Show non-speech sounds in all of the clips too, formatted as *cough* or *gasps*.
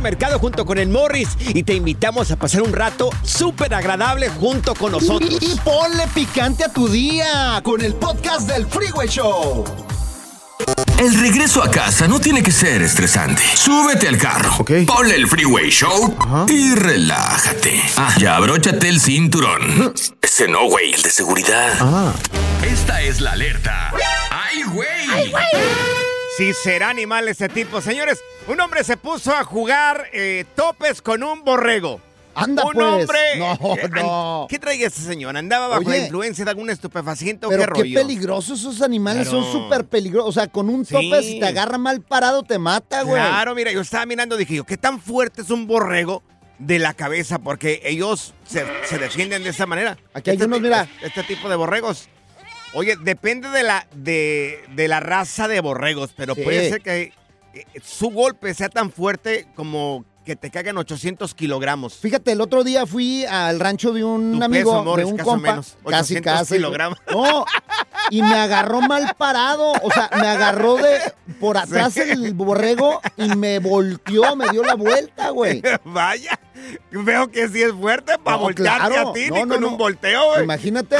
Mercado junto con el Morris y te invitamos a pasar un rato súper agradable junto con nosotros. Y, ponle picante a tu día con el podcast del Freeway Show. El regreso a casa no tiene que ser estresante. Súbete al carro, ponle el Freeway Show y relájate. Ah, ya abróchate el cinturón. Ese no, güey, el de seguridad. Esta es la alerta. ¡Ay, güey! Si será animal ese tipo. Señores, un hombre se puso a jugar eh, topes con un borrego. Anda, un pues. hombre. No, eh, no. ¿Qué traía ese señor? ¿Andaba bajo Oye. la influencia de algún estupefaciente o Pero qué qué, rollo? peligrosos esos animales, Claro. son súper peligrosos. O sea, con un tope, Sí. si te agarra mal parado, te mata, güey. Claro, mira, yo estaba mirando, dije yo, ¿qué tan fuerte es un borrego de la cabeza? Porque ellos se, se defienden de esa manera. Aquí hay Este unos, mira. Este tipo de borregos. Oye, depende de la, de, de la raza de borregos, pero Sí. puede ser que eh, su golpe sea tan fuerte como que te caigan 800 kilogramos. Fíjate, el otro día fui al rancho de un Tu amigo, peso, Morris, de un compa. menos, casi, 800 casi. kilogramos. No, y me agarró mal parado. O sea, me agarró de por atrás Sí. el borrego y me volteó, me dio la vuelta, güey. *laughs* Vaya, veo que sí es fuerte para No, voltearte claro. a ti, No, ni no, con un volteo, güey. Imagínate,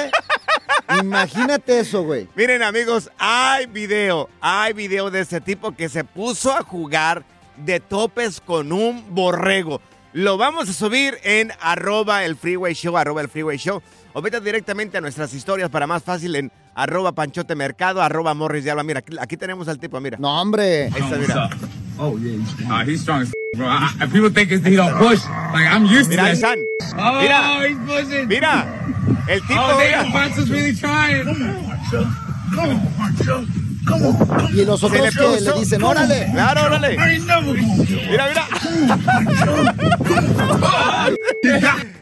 imagínate eso, güey. Miren amigos, hay video, hay video de ese tipo que se puso a jugar de topes con un borrego. Lo vamos a subir en arroba el freeway show, arroba el freeway show. O vete directamente a nuestras historias para más fácil en arroba panchote mercado, arroba morris de alba. Mira, aquí, aquí tenemos al tipo, mira. No, hombre. Ahí está, mira. Oh yeah, he's, uh, he's strong bro. People think it's, he don't push. Like I'm used Mira, to that. Oh, Mira. he's pushing. Mira, el tipo, Oh, mira. Pancho's really trying. Y los otros le que le dicen, órale. Claro, órale. Mira, mira.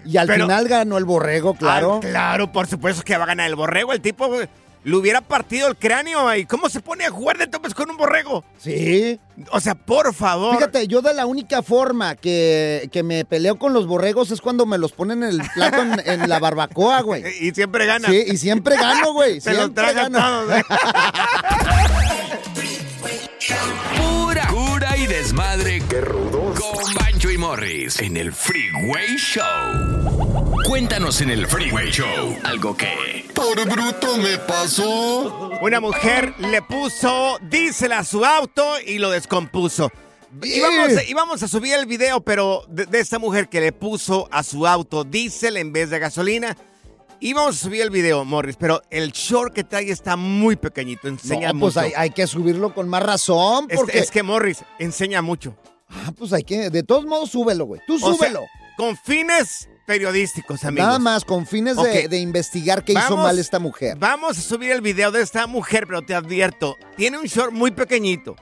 Y al Pero- final ganó el borrego, claro. Ah, claro, por supuesto que va a ganar el borrego. El tipo güey, le hubiera partido el cráneo. ¿Y cómo se pone a jugar de topes con un borrego? Sí. O sea, por favor. Fíjate, yo de la única forma que, que me peleo con los borregos es cuando me los ponen en el plato en, en la barbacoa, güey. *laughs* Y siempre gana. Sí, y siempre gano, güey. Se los siempre tragan todos. ¿eh? Pura cura y desmadre. ¡Qué rudos! Con Bancho y Morris en el Freeway Show. Cuéntanos en el Freeway Show algo que... Por bruto me pasó. Una mujer le puso diésel a su auto y lo descompuso. Íbamos, a- íbamos a subir el video, pero de, de esta mujer que le puso a su auto diésel en vez de gasolina. Íbamos a subir el video, Morris, pero el short que trae está muy pequeñito. Enseña No, pues mucho. hay, hay que subirlo con más razón, Es- porque... es, que Morris enseña mucho. Ah, pues hay que... De todos modos, súbelo, güey. Tú O sea, súbelo. con fines periodísticos, amigos. Nada más, con fines de, de investigar qué hizo mal esta mujer. Vamos a subir el video de esta mujer, pero te advierto, tiene un short muy pequeñito.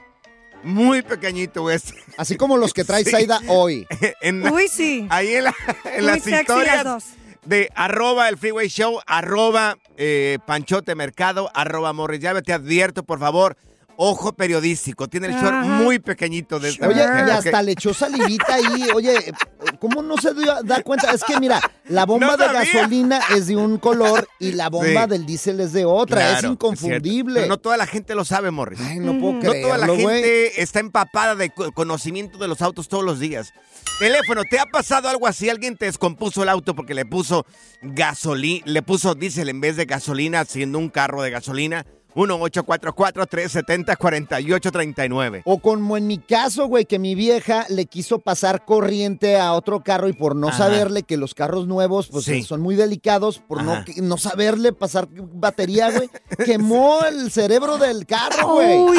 Muy pequeñito, güey. Así como los que trae *laughs* Sí. Zaida hoy. *laughs* En- Uy, sí. Ahí en, la- en las historias las de arroba el freeway show, arroba eh, panchote mercado, arroba morris llave. Te advierto, por favor, ojo periodístico. Tiene el short Ajá. muy pequeñito de esta Oye, mujer, y hasta le echó salivita ahí. Oye, ¿cómo no se dio- da cuenta? Es que mira, la bomba No de sabía. gasolina es de un color y la bomba Sí. del diésel es de otra. es inconfundible. no toda la gente lo sabe, Morris. Ay, no puedo No toda la gente está empapada de co- conocimiento de los autos todos los días. Teléfono, ¿te ha pasado algo así? Alguien te descompuso el auto porque le puso gasolina, le puso diésel en vez de gasolina, siendo un carro de gasolina. 1-844-370-4839. O como en mi caso, güey, que mi vieja le quiso pasar corriente a otro carro y por no Ajá. saberle que los carros nuevos pues Sí. son muy delicados, por no, no saberle pasar batería, güey, *laughs* quemó el cerebro del carro, güey.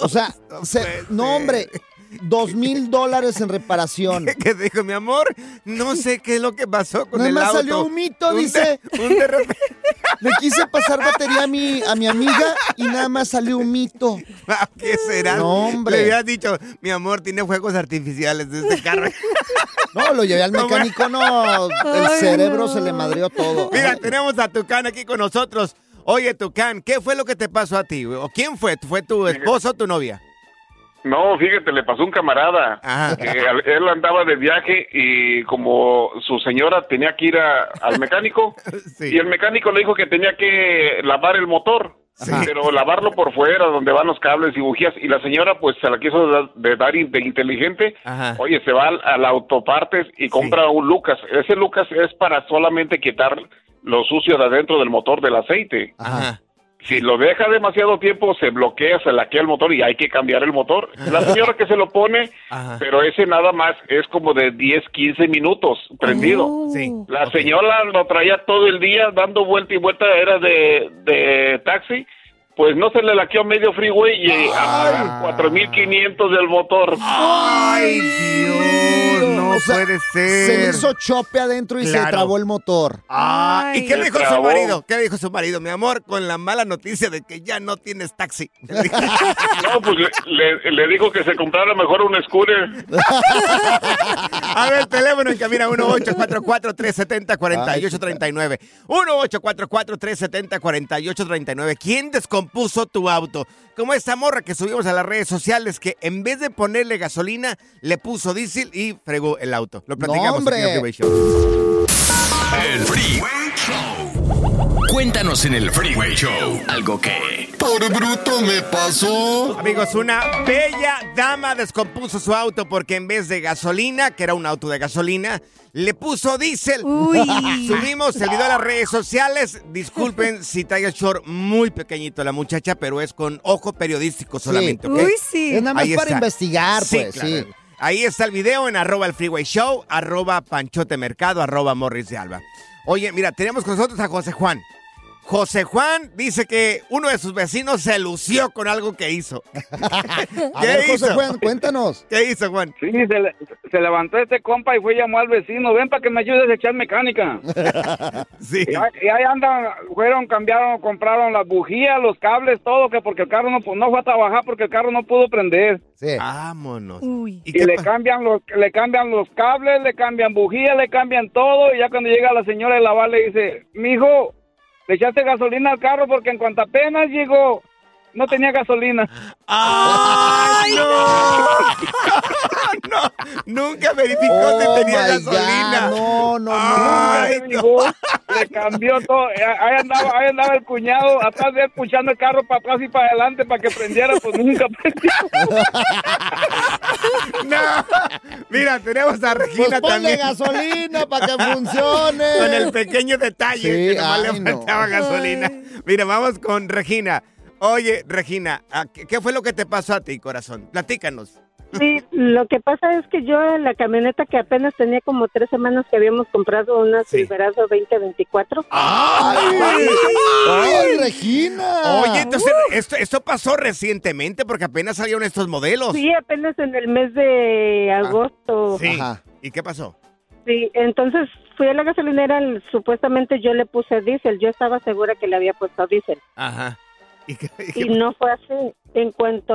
O sea, se- no, hombre, dos mil dólares en reparación. *laughs* ¿Qué dijo mi amor? No sé qué es lo que pasó con Nada el más auto. salió un mito, Un de- dice. un de repente- *laughs* Le quise pasar batería a mi, a mi amiga y nada más salió un mito. Ah, ¿Qué será? No, hombre. Le hubieras dicho, mi amor, tiene fuegos artificiales de este carro. *laughs* No, lo llevé al mecánico, no. El Ay, cerebro no. se le madrió todo. Mira, tenemos a Tucán aquí con nosotros. Oye, Tucán, ¿qué fue lo que te pasó a ti? ¿O quién fue? ¿Fue tu esposo o tu novia? No, fíjate, le pasó un camarada. que al- él andaba de viaje y como su señora tenía que ir a- al mecánico *laughs* y el mecánico le dijo que tenía que lavar el motor. Pero lavarlo por fuera, donde van los cables y bujías. Y la señora, pues, se la quiso dar- de dar de inteligente. Oye, se va al, al autopartes y compra un Lucas. Ese Lucas es para solamente quitar lo sucio de adentro del motor del aceite. Ajá. Si lo deja demasiado tiempo, se bloquea, se laquea el motor y hay que cambiar el motor. La *laughs* señora que se lo pone, Ajá. pero ese nada más es como de 10, 15 minutos prendido. Sí. La señora lo traía todo el día dando vuelta y vuelta, era de, de taxi. Pues no se le laqueó medio freeway y a 4500 del motor. ¡Ay, Dios! No O sea, puede Se le ser. hizo chope adentro y se Claro. trabó el motor. Ah, ¿Y qué Se dijo su trabó. marido? ¿Qué dijo su marido? Mi amor, con la mala noticia de que ya no tienes taxi. *laughs* No, pues le, le- le dijo que se comprara mejor un scooter. A ver, teléfono en cabina 1-844-370-4839. 1-844-370-4839. ¿Quién descompuso tu auto? Como esta morra que subimos a las redes sociales que en vez de ponerle gasolina, le puso diésel y fregó el auto. Lo platicamos aquí en Freeway Show. El Freeway Show. Cuéntanos en el Freeway Show algo que... Por bruto me pasó. Amigos, una bella dama descompuso su auto porque en vez de gasolina, que era un auto de gasolina, le puso diésel. *laughs* Subimos el video a las redes sociales. Disculpen *laughs* si trae el short muy pequeñito la muchacha, pero es con ojo periodístico solamente, ¿ok? Uy, sí. Es nada más Ahí para está. investigar, pues, claro. sí. Ahí está el video en arroba el freeway show, arroba panchote mercado, arroba morris de alba. Oye, mira, tenemos con nosotros a José Juan. José Juan dice que uno de sus vecinos se lució con algo que hizo. *laughs* *laughs* A ver, José Juan, cuéntanos. *laughs* ¿Qué hizo, Juan? Sí, se, le- se levantó este compa y fue llamó al vecino, ven para que me ayudes a echar mecánica. Sí. Y, ahí- y ahí andan, fueron, cambiaron, compraron las bujías, los cables, todo, que porque el carro no, pu- no fue a trabajar porque el carro no pudo prender. Vámonos. Y, le cambian los, le cambian los cables, le cambian bujías, le cambian todo, y ya cuando llega la señora de lavar le dice, mijo, le echaste gasolina al carro porque en cuanto apenas llegó, no tenía gasolina. ¡Ay, no! *laughs* no, nunca verificó Oh, si tenía gasolina. God, no, no, Ay, Nunca llegó, le cambió todo. Eh, Ahí andaba, ahí andaba el cuñado atrás de él puchando el carro para atrás y para adelante para que prendiera, pues nunca prendió. *laughs* no. Mira, tenemos a Regina Pues ponle también. gasolina para que funcione. Con el pequeño detalle Sí, que nomás ay, le no. faltaba gasolina. Mira, vamos con Regina. Oye, Regina, ¿a ¿qué, qué fue lo que te pasó a ti, corazón? Platícanos. Sí, lo que pasa es que yo en la camioneta que apenas tenía como tres semanas que habíamos comprado una Silverado 2024. ¡Ay! ¡Ay, Regina! Oye, entonces, esto, esto pasó recientemente porque apenas salieron estos modelos. Sí, apenas en el mes de agosto. Sí. ¿Y qué pasó? Sí, entonces fui a la gasolinera, supuestamente yo le puse diésel, yo estaba segura que le había puesto diésel. Ajá. ¿Y qué- y qué- Y no fue así. En cuanto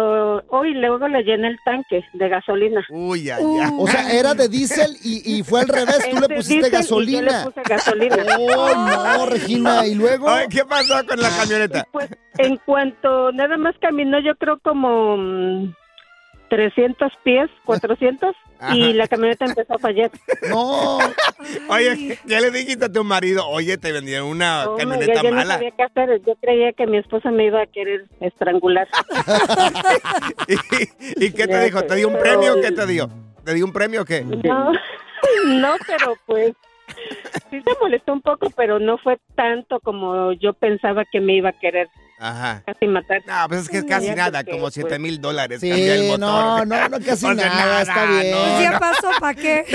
hoy luego le llené el tanque de gasolina. Uy, ya, ya. O sea, era de diésel y, y fue al revés. Tú le pusiste y yo gasolina. le puse gasolina. *laughs* Oh, no, Regina. ¿Y luego? Ay, ¿Qué pasó con la camioneta? Pues en cuanto nada más caminó, yo creo como mm, 300 pies, 400, Ajá. y la camioneta empezó a fallar. *laughs* No. Oye, ya le dijiste a tu marido, oye, te vendieron una Oh, camioneta yo no mala. sabía qué hacer. Yo creía que mi esposa me iba a querer estrangular. *laughs* ¿Y qué te dijo? ¿Te dio un premio? ¿Qué te dio? ¿Te dio un premio o qué? No, *laughs* no, pero pues sí se molestó un poco, pero no fue tanto como yo pensaba que me iba a querer Ajá. casi matar. No, pues es que es casi nada, como 7 mil dólares. Sí, el motor. no, *laughs* no, no, casi O sea, nada, está bien. no, ¿Ya no. pasó? ¿Para qué?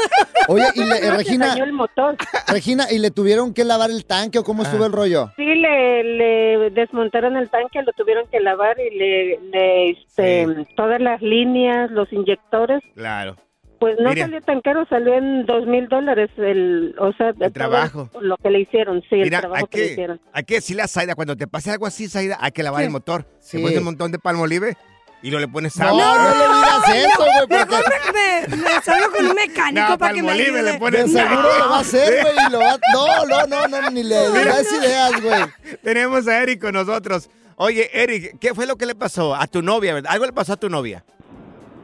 *laughs* Oye, y le- eh, Regina, dañó el motor. Regina, ¿y le tuvieron que lavar el tanque o cómo estuvo Ah. el rollo? Sí, le, le desmontaron el tanque, lo tuvieron que lavar y le, le, este, todas las líneas, los inyectores. Claro. Pues no Mira. salió tan caro, salió en dos mil dólares el, o sea, todo trabajo. Lo que le hicieron, sí, el Mira, hay trabajo que le que, hicieron. hay que decirle a Zaida, cuando te pase algo así, Zaida, hay que lavar Sí. el motor. Sí. Te pones un montón de palmolive y lo le pones No, agua. no le digas *laughs* eso, güey, porque Mejor me, me, me salgo con un mecánico No, para que me ayude. le pones de seguro lo va a hacer, güey, va... No, no, no, no, ni le Mira. das ideas, güey. Tenemos a Eric con nosotros. Oye, Eric, ¿qué fue lo que le pasó a tu novia? verdad? Algo le pasó a tu novia.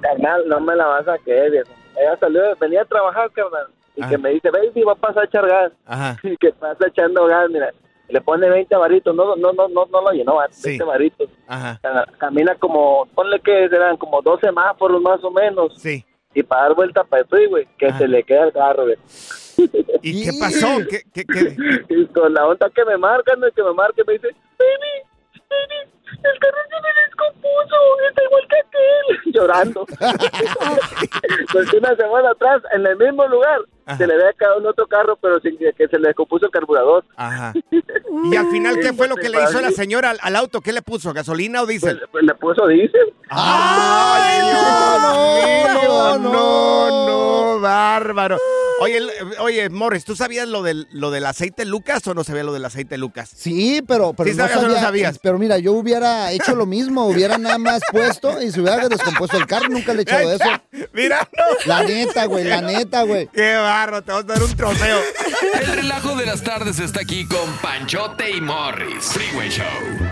Carnal, no me la vas a creer, viejo. Ella salió, venía a trabajar, carnal. Y Ah. que me dice, baby, va a pasar a echar gas. Ajá. *laughs* Y que pasa echando gas, mira. Le pone 20 varitos, no, no, no, no, no lo llenó, ¿va? 20 varitos. Ajá. Ca- Camina como, ponle que serán como 12 semáforos más o menos. Sí. Y para dar vuelta para el freeway, que se le queda el carro, güey. ¿Y qué pasó? *laughs* ¿Qué, qué, qué? Y con la onda que me marcan, que me marca, me dice, baby, baby, el carro se me descompuso, está igual que aquel. *laughs* Llorando. *laughs* pues una semana atrás, en el mismo lugar, se le había quedado un otro carro, pero sin que, que se le descompuso el carburador. Ajá. *laughs* ¿Y al final qué fue lo que le hizo la señora al, al auto? ¿Qué le puso? ¿Gasolina o diésel? Pues, pues le puso diésel. ¡Ay, no, no, no, no, bárbaro. Oye, el- oye, Morris, ¿tú sabías lo del, lo del aceite Lucas o no sabías lo del aceite Lucas? Sí, pero, pero ¿Sí sabías o no sabías? Pero mira, yo hubiera hecho lo mismo, hubiera nada más puesto y se hubiera descompuesto el carro, nunca le he echado eso. *laughs* Mira, La neta, güey, la neta, güey. Qué barro, te vamos a dar un trofeo. El relajo de las tardes está aquí con Panchote y Morris. Freeway Show.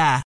Yeah.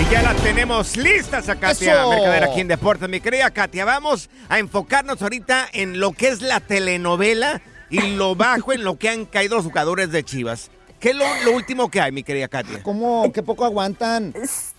Y ya la tenemos listas a Katia ¡Eso! Mercader aquí en Deportes. Mi querida Katia, vamos a enfocarnos ahorita en lo que es la telenovela y lo bajo en lo que han caído los jugadores de Chivas. ¿Qué es lo, lo último que hay, mi querida Katia? ¿Cómo? ¿Qué poco aguantan?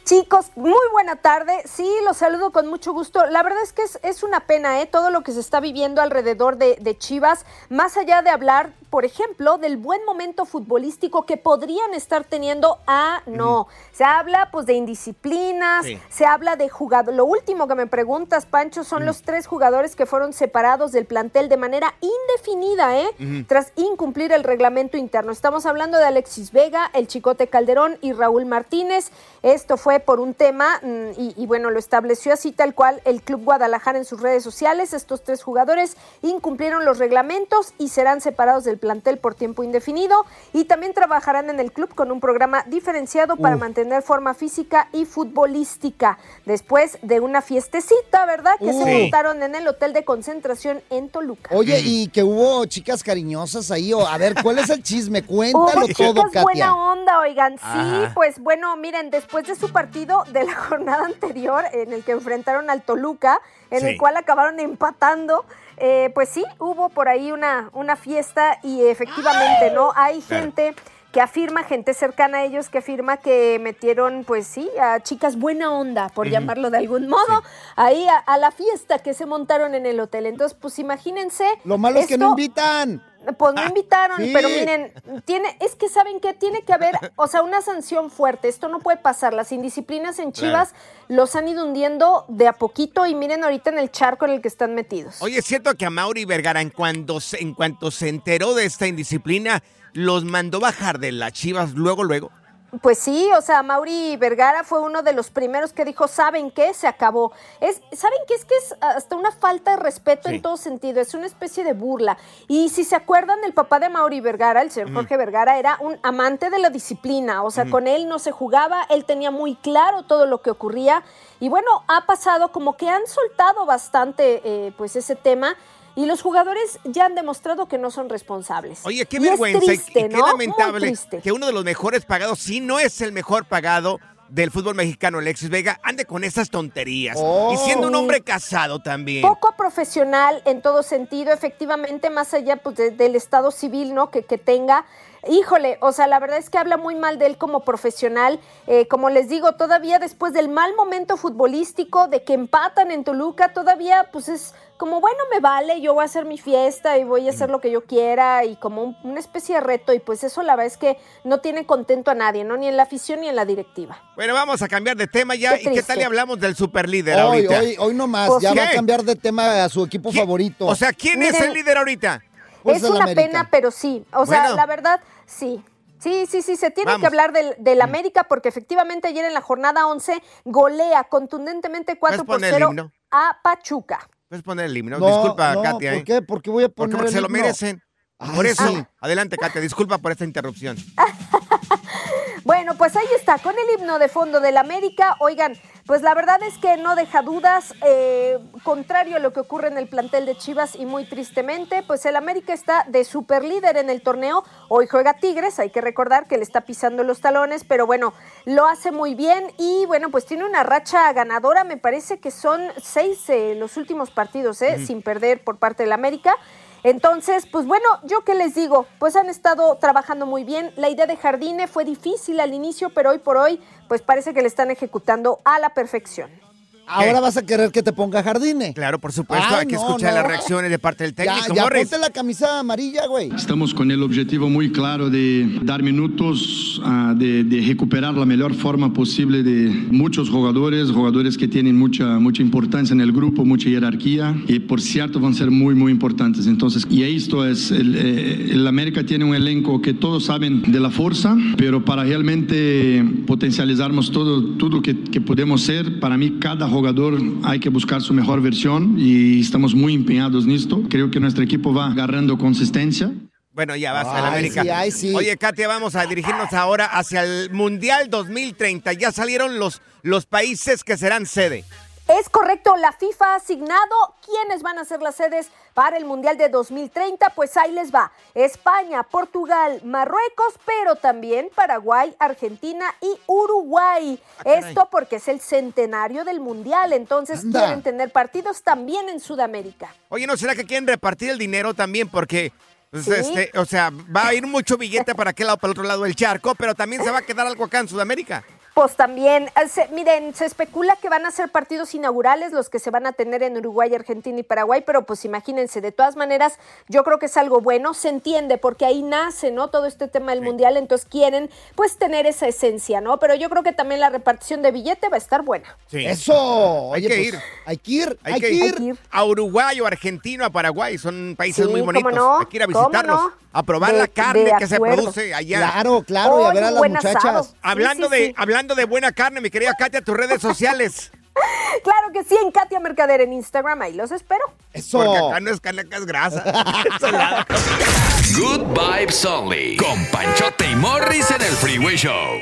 Chicos, muy buena tarde. Sí, los saludo con mucho gusto. La verdad es que es, es una pena, ¿eh? Todo lo que se está viviendo alrededor de, de Chivas, más allá de hablar, por ejemplo, del buen momento futbolístico que podrían estar teniendo. Ah, no. Se habla, pues, de indisciplinas, Sí. se habla de jugador. Lo último que me preguntas, Pancho, son los tres jugadores que fueron separados del plantel de manera indefinida, ¿eh? Tras incumplir el reglamento interno. Estamos hablando de Alexis Vega, el Chicote Calderón y Raúl Martínez. Esto fue por un tema mm, y, y bueno, lo estableció así tal cual el Club Guadalajara en sus redes sociales. Estos tres jugadores incumplieron los reglamentos y serán separados del plantel por tiempo indefinido y también trabajarán en el club con un programa diferenciado para mantener forma física y futbolística después de una fiestecita, ¿verdad? Que Uh. se montaron en el hotel de concentración en Toluca. Oye, y que hubo chicas cariñosas ahí. O, a ver, ¿cuál es el chisme? *laughs* Cuéntalo Hubo todo, chicas Katia. buena onda, oigan. Sí, Ajá. pues bueno, miren, después de su partido de la *laughs* jornada anterior, en el que enfrentaron al Toluca, en Sí. el cual acabaron empatando, eh, pues sí, hubo por ahí una, una fiesta y efectivamente, ¿no? Hay Claro. gente que afirma, gente cercana a ellos, que afirma que metieron, pues sí, a chicas buena onda, por llamarlo de algún modo, ahí a, a la fiesta que se montaron en el hotel. Entonces, pues imagínense. Lo malo es que no invitan. Pues no invitaron, sí. pero miren, tiene, es que saben que tiene que haber, *laughs* o sea, una sanción fuerte. Esto no puede pasar. Las indisciplinas en Claro. Chivas los han ido hundiendo de a poquito y miren ahorita en el charco en el que están metidos. Oye, es cierto que a Mauri Vergara, en cuanto, en cuanto se enteró de esta indisciplina, los mandó bajar de las chivas luego, luego. Pues sí, o sea, Mauri Vergara fue uno de los primeros que dijo, ¿saben qué? Se acabó. Es, ¿Saben qué? Es que es hasta una falta de respeto Sí. en todo sentido, es una especie de burla. Y si se acuerdan, el papá de Mauri Vergara, el señor. Jorge Vergara, era un amante de la disciplina, o sea, con él no se jugaba, él tenía muy claro todo lo que ocurría. Y bueno, ha pasado como que han soltado bastante eh, pues ese tema. Y los jugadores ya han demostrado que no son responsables. Oye, qué Y vergüenza y- triste, y, qué ¿no? Muy lamentable triste. que uno de los mejores pagados, si no es el mejor pagado del fútbol mexicano, Alexis Vega, ande con esas tonterías. Oh. Y siendo un hombre casado también. poco profesional en todo sentido, efectivamente, más allá pues, de- del estado civil, ¿no? Que, que tenga. Híjole, o sea, la verdad es que habla muy mal de él como profesional. Eh, como les digo, todavía después del mal momento futbolístico, de que empatan en Toluca, todavía pues es como, bueno, me vale, yo voy a hacer mi fiesta y voy a hacer lo que yo quiera y como un- una especie de reto. Y pues eso la verdad es que no tiene contento a nadie, ¿no? Ni en la afición ni en la directiva. Bueno, vamos a cambiar de tema ya. Qué ¿Y qué tal le hablamos del superlíder Hoy, ahorita? hoy, hoy no más. Pues ya va a cambiar de tema a su equipo favorito. O sea, ¿quién es el líder ahorita? Pues es una América. pena, pero sí. O sea, Bueno. la verdad, sí. Sí, sí, sí, se tiene Vamos. que hablar del, del América porque efectivamente ayer en la jornada 11 golea contundentemente 4 por poner el 0 himno? a Pachuca. Puedes poner el himno. No, Disculpa, no, Katia. ¿por ¿eh? qué? ¿Por qué voy a Porque, poner porque el se lo merecen. Ay, Por eso. sí. Adelante, Katia. Disculpa por esta interrupción. *laughs* Bueno, pues ahí está, con el himno de fondo del América. Oigan, pues la verdad es que no deja dudas, eh, contrario a lo que ocurre en el plantel de Chivas y muy tristemente, pues el América está de super líder en el torneo. Hoy juega Tigres, hay que recordar que le está pisando los talones, pero bueno, lo hace muy bien y bueno, pues tiene una racha ganadora, me parece que son seis eh, los últimos partidos, eh, sin perder por parte del América. Entonces, pues bueno, yo qué les digo, pues han estado trabajando muy bien. La idea de Jardine fue difícil al inicio, pero hoy por hoy, pues parece que le están ejecutando a la perfección. Ahora vas a querer que te ponga jardine. Claro, por supuesto. Ay, hay que no, escuchar no. las reacciones de parte del técnico. Ya, ya ponte la camisa amarilla, güey. Estamos con el objetivo muy claro de dar minutos, ah, de, de recuperar la mejor forma posible de muchos jugadores, jugadores que tienen mucha, mucha importancia en el grupo, mucha jerarquía y por cierto van a ser muy, muy importantes. Entonces, y esto es, el, eh, el América tiene un elenco que todos saben de la fuerza, pero para realmente potencializarmos todo, todo que, que podemos ser, para mí cada jugador hay que buscar su mejor versión y estamos muy empeñados en esto. Creo que nuestro equipo va agarrando consistencia. Bueno, ya vas a la América. sí, ay, sí. Oye, Katia, vamos a dirigirnos ahora hacia el Mundial 2030. Ya salieron los, los países que serán sede. Es correcto, la FIFA ha asignado quiénes van a ser las sedes para el Mundial de 2030, pues ahí les va. España, Portugal, Marruecos, pero también Paraguay, Argentina y Uruguay. Esto porque es el centenario del Mundial, entonces Anda. quieren tener partidos también en Sudamérica. Oye, ¿no será que quieren repartir el dinero también? Porque, pues, Sí. este, o sea, va a ir mucho billete *laughs* para aquel lado, para el otro lado del charco, pero también se va a quedar algo acá en Sudamérica. Pues también, eh, se- miren, se especula que van a ser partidos inaugurales los que se van a tener en Uruguay, Argentina y Paraguay, pero pues imagínense, de todas maneras, yo creo que es algo bueno, se entiende, porque ahí nace, ¿no? Todo este tema del mundial, entonces quieren pues tener esa esencia, ¿no? Pero yo creo que también la repartición de billete va a estar buena. Sí. Eso. Hay Oye, que pues, ir. Hay que ir, Hay, hay que, que ir, ir. a Uruguay o Argentina, a Paraguay. Son países Sí, muy bonitos. no, Hay que ir a visitarlos. no. A probar De- la carne que se produce allá. Claro, claro, y a ver a las muchachas. asado. Hablando, Sí, de, sí. Hablando de buena carne, mi querida Katia, tus redes sociales. *laughs* Claro que sí, en Katia Mercader en Instagram, ahí los espero. Eso. Porque acá no es carne, acá es grasa. *laughs* Good Vibes Only. Con Panchote y Morris en el Freeway Show.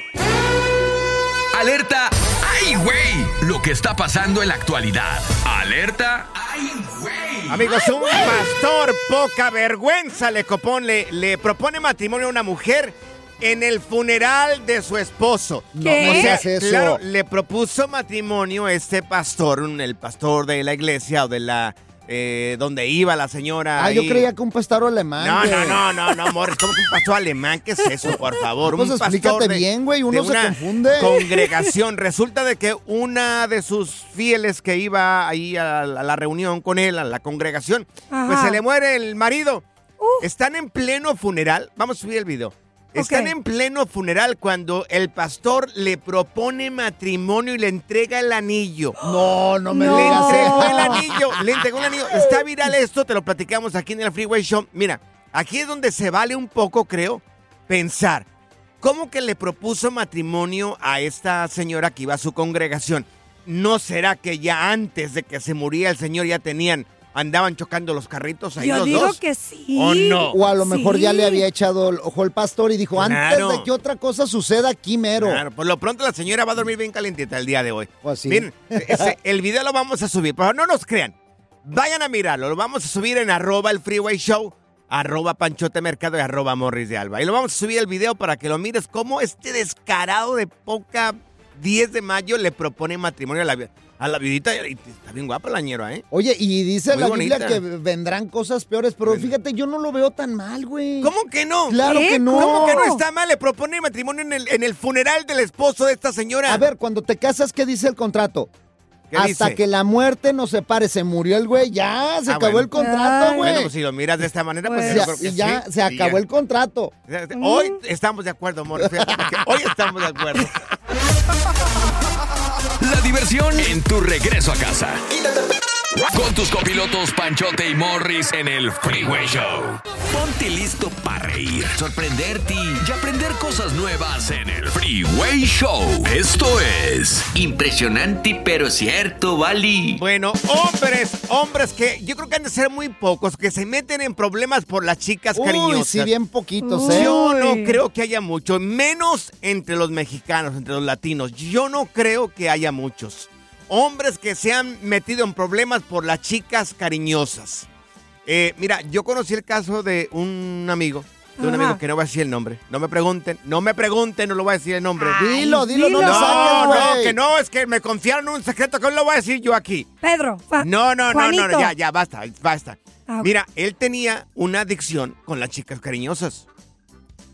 Alerta. ¡Ay, güey! Lo que está pasando en la actualidad. Alerta. ¡Ay, güey! Amigos, un pastor poca vergüenza le, copón, le, le propone matrimonio a una mujer en el funeral de su esposo. ¿Qué? no O sea, digas eso. claro, le propuso matrimonio este pastor, el pastor de la iglesia o de la... eh, donde iba la señora. Ah, yo creía que un pastor alemán. No, no, no, no, no, Morris, ¿cómo que un pastor alemán? ¿Qué es eso, por favor? Pues un pastor explícate de- bien, güey, uno de se confunde. Congregación. Resulta de que una de sus fieles que iba ahí a la, a la reunión con él, a la congregación, pues se le muere el marido. Están en pleno funeral. Vamos a subir el video. Están en pleno funeral cuando el pastor le propone matrimonio y le entrega el anillo. No, no me Le digas entregó eso. el anillo, le entregó el anillo. Está viral esto, te lo platicamos aquí en el Freeway Show. Mira, aquí es donde se vale un poco, creo, pensar. ¿Cómo que le propuso matrimonio a esta señora que iba a su congregación? ¿No será que ya antes de que se muriera el señor ya tenían, andaban chocando los carritos ahí Yo los digo dos? que sí. ¿O no? O a lo mejor ya le había echado el ojo el pastor y dijo, Claro. antes de que otra cosa suceda aquí mero. Claro, por lo pronto la señora va a dormir bien calientita el día de hoy. Pues sí. Miren, ese- el video lo vamos a subir, pero no nos crean. Vayan a mirarlo, lo vamos a subir en arroba el freeway show, arroba panchote mercado y arroba morris de alba. Y lo vamos a subir el video para que lo mires cómo este descarado de poca 10 de mayo le propone matrimonio a la, a la viudita. Y está bien guapa la ñera, ¿eh? Oye, y dice Muy la Biblia bonita. que vendrán cosas peores, pero fíjate, yo no lo veo tan mal, güey. ¿Cómo que no? Claro ¿Qué? que no. ¿Cómo que no está mal? Le propone matrimonio en el, en el funeral del esposo de esta señora. A ver, cuando te casas, ¿qué dice el contrato? ¿Qué Hasta dice? que la muerte nos separe. Se murió el güey, ya, se Ah, acabó bueno. el contrato, güey. Bueno, pues si lo miras de esta manera, pues, Pues ya, creo que y ya sí. se acabó ya. el contrato. Hoy estamos de acuerdo, amor. Fíjate, porque hoy estamos de acuerdo. *laughs* La diversión en tu regreso a casa. Con tus copilotos Panchote y Morris en el Freeway Show. Ponte listo para reír, sorprenderte y aprender cosas nuevas en el Freeway Show. Esto es Impresionante, pero cierto, Bali. Bueno, hombres, hombres que yo creo que han de ser muy pocos, que se meten en problemas por las chicas Uy, cariñosas. sí, bien poquitos, ¿eh? Yo no creo que haya mucho, menos entre los mexicanos, entre los latinos. Yo no creo que haya muchos. Hombres que se han metido en problemas por las chicas cariñosas. Eh, mira, yo conocí el caso de un amigo, de un Ajá. amigo que no voy a decir el nombre. No me pregunten, no me pregunten, no lo voy a decir el nombre. Dilo, dilo, no dilo. lo No, saques, no, güey. que no, es que me confiaron un secreto que no lo voy a decir yo aquí. Pedro. Fa- No, no, no, no, no, ya, ya, basta, basta. Ah, ok. Mira, él tenía una adicción con las chicas cariñosas.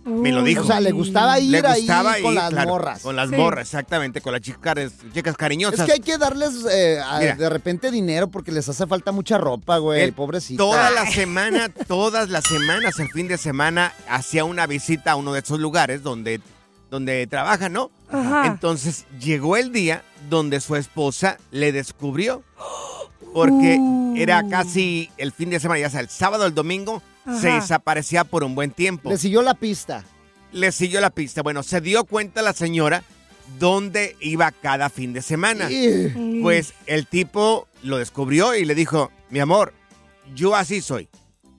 Me lo dijo. O sea, le gustaba ir Le ahí gustaba con ir, las claro, morras. Con las Sí. morras, exactamente, con las chicas, chicas cariñosas. Es que hay que darles eh, a- Mira. de repente dinero porque les hace falta mucha ropa, güey. Él Pobrecita. Toda la semana, todas las semanas, el fin de semana, hacía una visita a uno de esos lugares donde, donde trabaja, ¿no? Ajá. Entonces llegó el día donde su esposa le descubrió. Porque Uh. *gasps* era casi el fin de semana, ya sea el sábado o el domingo, se desaparecía por un buen tiempo. Le siguió la pista. Le siguió la pista. Bueno, se dio cuenta la señora dónde iba cada fin de semana. Pues el tipo lo descubrió y le dijo, mi amor, yo así soy.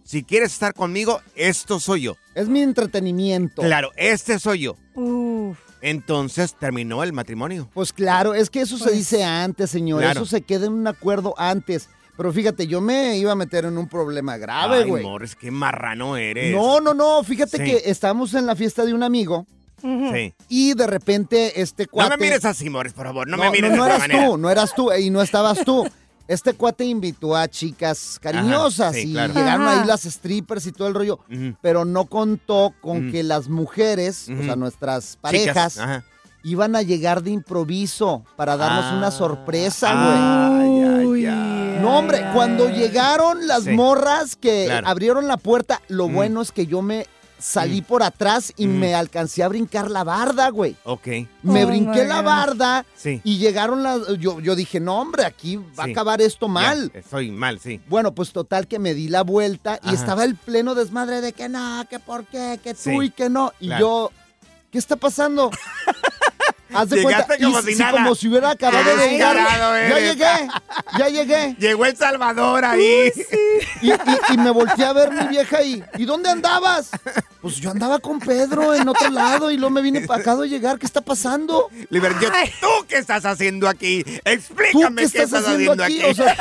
Si quieres estar conmigo, esto soy yo. Es mi entretenimiento. Claro, este soy yo. Uf. Entonces terminó el matrimonio. Pues claro, es que eso se Pues- dice antes, señor. Claro. Eso se queda en un acuerdo antes. Pero fíjate, yo me iba a meter en un problema grave, Ay, güey. Morris, qué marrano eres. No, no, no. Fíjate Sí. que estábamos en la fiesta de un amigo. Sí. y de repente este No cuate... me mires así, Morris, por favor. No, No, me mires no, no de eras manera. tú, no eras tú y no estabas tú. Este cuate invitó a chicas cariñosas sí, y claro. llegaron Ajá. ahí las strippers y todo el rollo, pero no contó con que las mujeres, o sea, nuestras parejas, ajá. iban a llegar de improviso para darnos Ah. una sorpresa, güey. No, hombre, cuando llegaron las Sí. morras que Claro. abrieron la puerta, lo Mm. bueno es que yo me salí por atrás y me alcancé a brincar la barda, güey. Ok. Me Oh, brinqué la barda Sí. y llegaron las... Yo, yo dije, no, hombre, aquí va Sí. a acabar esto mal. Ya, estoy mal, sí. Bueno, pues total que me di la vuelta y Ajá. estaba el pleno desmadre de que no, que por qué, que tú Sí, y que no. Y claro. yo, ¿qué está pasando? *laughs* Haz de Llegaste cuenta, como y si sí, nada. como si hubiera acabado de llegar. Ya llegué, ya llegué. Llegó El Salvador ahí. Y, y- y me volteé a ver mi vieja y, ¿y dónde andabas? Pues yo andaba con Pedro en otro lado y luego me vine para acá de llegar. ¿Qué está pasando? Liber, yo- ¿tú qué estás haciendo aquí? Explícame ¿Tú qué estás haciendo aquí? O sea,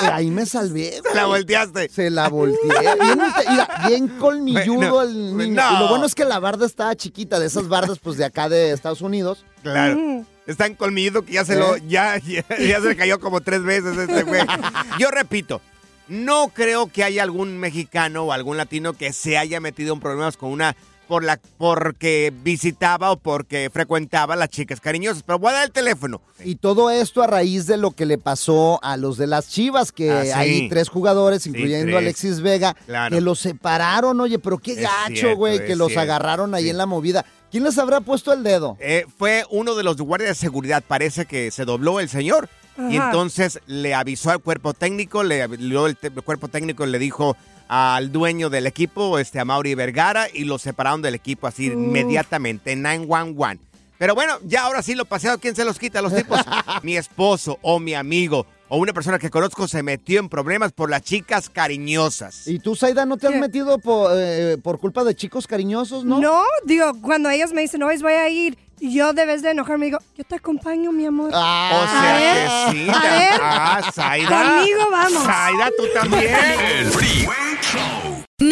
y, ahí me salvé. Se la volteaste. Se la volteé. Bien, mira, bien colmilludo Bueno, el niño. no. Y lo bueno es que la barda estaba chiquita, de esas bardas pues de acá de Estados Unidos. Claro. Es tan colmilludo que ya se lo, ¿Eh? ya, *laughs* ya, ya se le cayó como tres veces este güey. *laughs* Yo repito, no creo que haya algún mexicano o algún latino que se haya metido en problemas con una por la porque visitaba o porque frecuentaba a las chicas cariñosas. Pero voy a dar el teléfono. Y todo esto a raíz de lo que le pasó a los de las Chivas, que Ah, sí. hay tres jugadores, Sí, incluyendo tres. a Alexis Vega, Claro. que los separaron, oye, pero qué Es gacho, güey, que los cierto, agarraron ahí sí. en la movida. ¿Quién les habrá puesto el dedo? Eh, fue uno de los guardias de seguridad. Parece que se dobló el señor. Y entonces le avisó al cuerpo técnico, le habló el, cuerpo técnico le dijo al dueño del equipo, este, a Mauri Vergara, y lo separaron del equipo así inmediatamente, 911. Pero bueno, ya ahora sí lo paseado, ¿quién se los quita? Los tipos, *laughs* mi esposo o mi amigo o una persona que conozco se metió en problemas por las chicas cariñosas. ¿Y tú, Zaida, no te has metido por, eh, por culpa de chicos cariñosos, no? No, digo, cuando ellos me dicen, hoy voy a ir, yo debes de enojarme, digo, yo te acompaño, mi amor. Ah. O sea que sí. a ver. Ah, Zaida. Conmigo vamos. Zaida, tú también. El Freeway Show.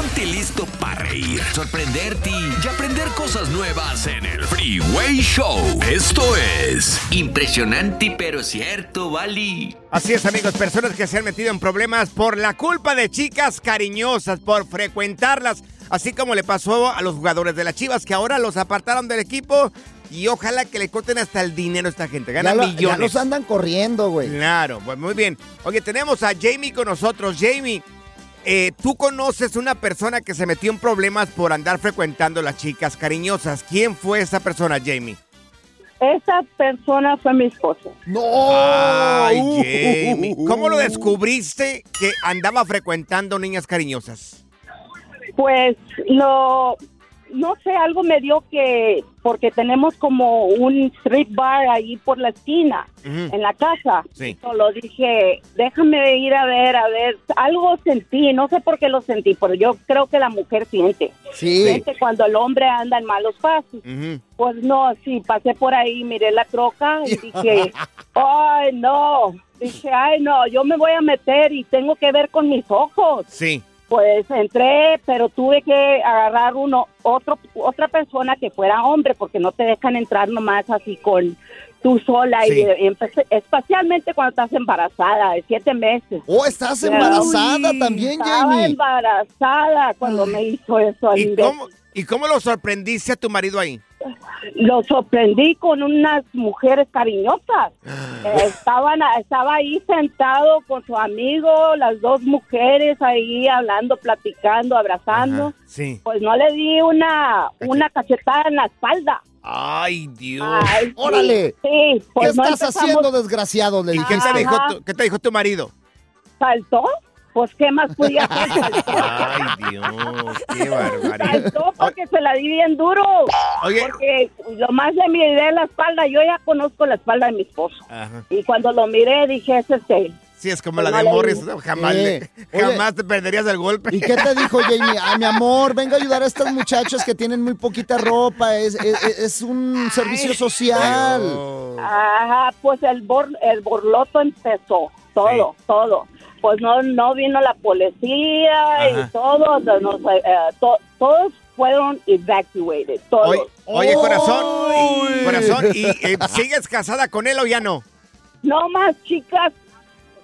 Ponte listo para reír, sorprenderte y aprender cosas nuevas en el Freeway Show. Esto es Impresionante pero cierto, Bali. Así es, amigos, personas que se han metido en problemas por la culpa de chicas cariñosas, por frecuentarlas, así como le pasó a los jugadores de las Chivas, que ahora los apartaron del equipo y ojalá que le corten hasta el dinero a esta gente. Ya, Ganan lo- ya millones. los andan corriendo, güey. Claro, pues muy bien. Oye, tenemos a Jamie con nosotros. Jamie, eh, tú conoces una persona que se metió en problemas por andar frecuentando las chicas cariñosas. ¿Quién fue esa persona, Jamie? Esa persona fue mi esposo. ¡No! Ay, Uh, Jamie. ¿Cómo lo descubriste que andaba frecuentando niñas cariñosas? Pues lo, no sé, algo me dio que, porque tenemos como un street bar ahí por la esquina, en la casa. Sí. Solo dije, déjame ir a ver, a ver, algo sentí, no sé por qué lo sentí, pero yo creo que la mujer siente. Sí. Siente cuando el hombre anda en malos pasos. Pues no, sí, pasé por ahí, miré la troca y dije, *laughs* ay, no. Dije, ay, no, yo me voy a meter y tengo que ver con mis ojos. Sí. Pues entré, pero tuve que agarrar uno, otro, otra persona que fuera hombre, porque no te dejan entrar nomás así con, tú sola Sí. y, y empecé- especialmente cuando estás embarazada de siete meses. Oh, estás embarazada también, Estaba Jamie. embarazada cuando me hizo eso. ¿Y cómo, ¿Y cómo lo sorprendiste a tu marido ahí? Lo sorprendí con unas mujeres cariñosas. Ah. Eh, Estaban, estaba ahí sentado con su amigo, las dos mujeres ahí hablando, platicando, abrazando. Sí. Pues no le di una, una cachetada en la espalda. Ay, Dios. Ay, Órale. Sí, pues ¿Qué no estás empezamos- haciendo, desgraciado? Le ¿Y qué te, dijo tu, qué te dijo tu marido? ¿Saltó? Pues, ¿qué más podía hacer? *laughs* Ay, Dios, qué barbaridad. Saltó porque se la di bien duro. Oye. Porque lo más le miré la espalda, yo ya conozco la espalda de mi esposo. Ajá. Y cuando lo miré dije, ese es él. Sí, es como Pues la de Morris, jamás, Eh, le- oye. jamás te perderías el golpe. ¿Y qué te dijo Jamie? Ay, mi amor, venga a ayudar a estas muchachas que tienen muy poquita ropa. Es, es- es un servicio social. Ajá, pues el, bor, el borloto empezó, todo, todo. Pues no, no vino la policía Ajá. y todo, nos, eh, to- todos fueron evacuated, todos. Oye, oye, corazón, corazón, ¿y eh, sigues casada con él o ya no? No más chicas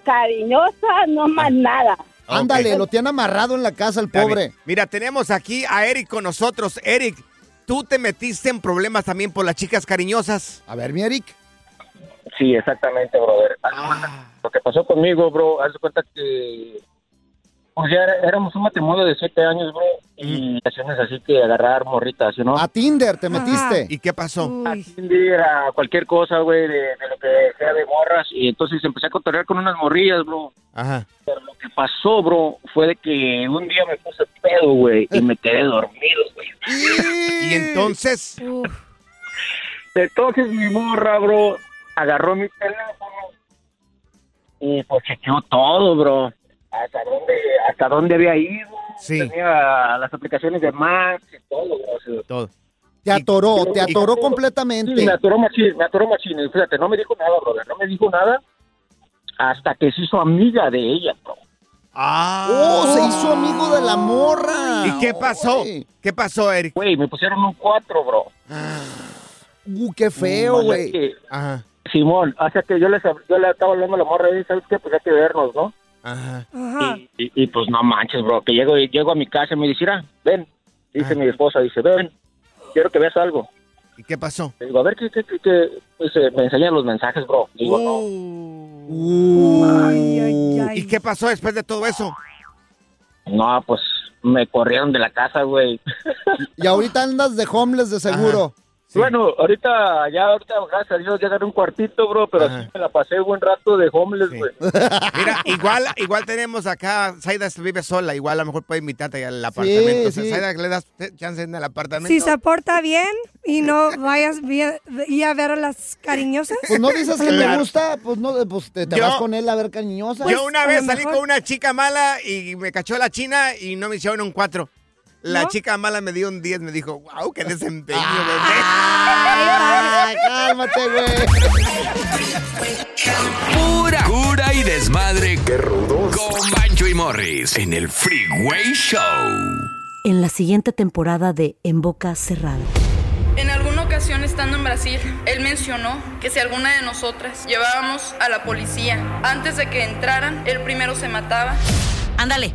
cariñosas, no más nada. Ándale, lo tienen amarrado en la casa el pobre. Mira, tenemos aquí a Eric con nosotros. Eric, tú te metiste en problemas también por las chicas cariñosas. A ver, mi Eric. Sí, exactamente, brother. Haz de cuenta- Lo que pasó conmigo, bro, haz de cuenta que pues ya éramos un matrimonio de siete años, bro, y acciones así que agarrar morritas, ¿no? A Tinder te metiste. ¿Y qué pasó? A Tinder, a cualquier cosa, güey, de, de lo que sea de morras, y entonces empecé a cotorrear con unas morrillas, bro. Ajá. Pero lo que pasó, bro, fue de que un día me puse pedo, güey, y me quedé dormido, güey. Y entonces, Entonces mi morra, bro, agarró mi teléfono y pues chequeó todo, bro. Hasta dónde, hasta dónde había ido. Sí. Tenía las aplicaciones de Max y todo, bro. o sea, todo. Te atoró, te atoró y- completamente. Sí, me atoró machín, me atoró machín. Y fíjate, no me dijo nada, brother, no me dijo nada hasta que se hizo amiga de ella, bro. Ah. Oh, se hizo amigo de la morra. ¿Y qué pasó? ¿Qué pasó, Eric? Güey, me pusieron un cuatro, bro. Uh, qué feo, sea güey. Simón, o sea que yo, les, yo le estaba hablando a la morra y ¿sabes qué? Pues hay que vernos, ¿no? Ajá. Y, y, pues no manches, bro, que llego, llego a mi casa y me dice, "Mira, ven, dice mi esposa, dice, ven, quiero que veas algo. ¿Y qué pasó? Le digo, a ver, ¿qué, qué, qué, qué?" Dice, me enseñan los mensajes, bro. Digo, ¿Y qué pasó después de todo eso? no, no, pues me corrieron de la casa, güey. Y ahorita andas de homeless de seguro. Bueno, ahorita, ya, ahorita, gracias a Dios, ya agarré un cuartito, bro, pero sí me la pasé buen rato de homeless, güey. *laughs* Mira, igual, igual tenemos acá, Zaida vive sola, igual a lo mejor puede invitarte al apartamento. O sea, sí. Zaida, ¿le das chance en el apartamento? Si se porta bien y no vayas bien- y a ver a las cariñosas. Pues no dices que te Claro. gusta, pues no, pues te, te Yo- vas con él a ver cariñosa. Yo una a vez salí mejor- con una chica mala y me cachó la china y no me hicieron un 4. La ¿No? chica mala me dio un 10, me dijo, wow, qué desempeño, Ay, cálmate, güey. Pura cura y desmadre. Qué rudos. Con Bancho y Morris en el Freeway Show. En la siguiente temporada de En Boca Cerrada. En alguna ocasión estando en Brasil, él mencionó que si alguna de nosotras llevábamos a la policía antes de que entraran, él primero se mataba. Ándale,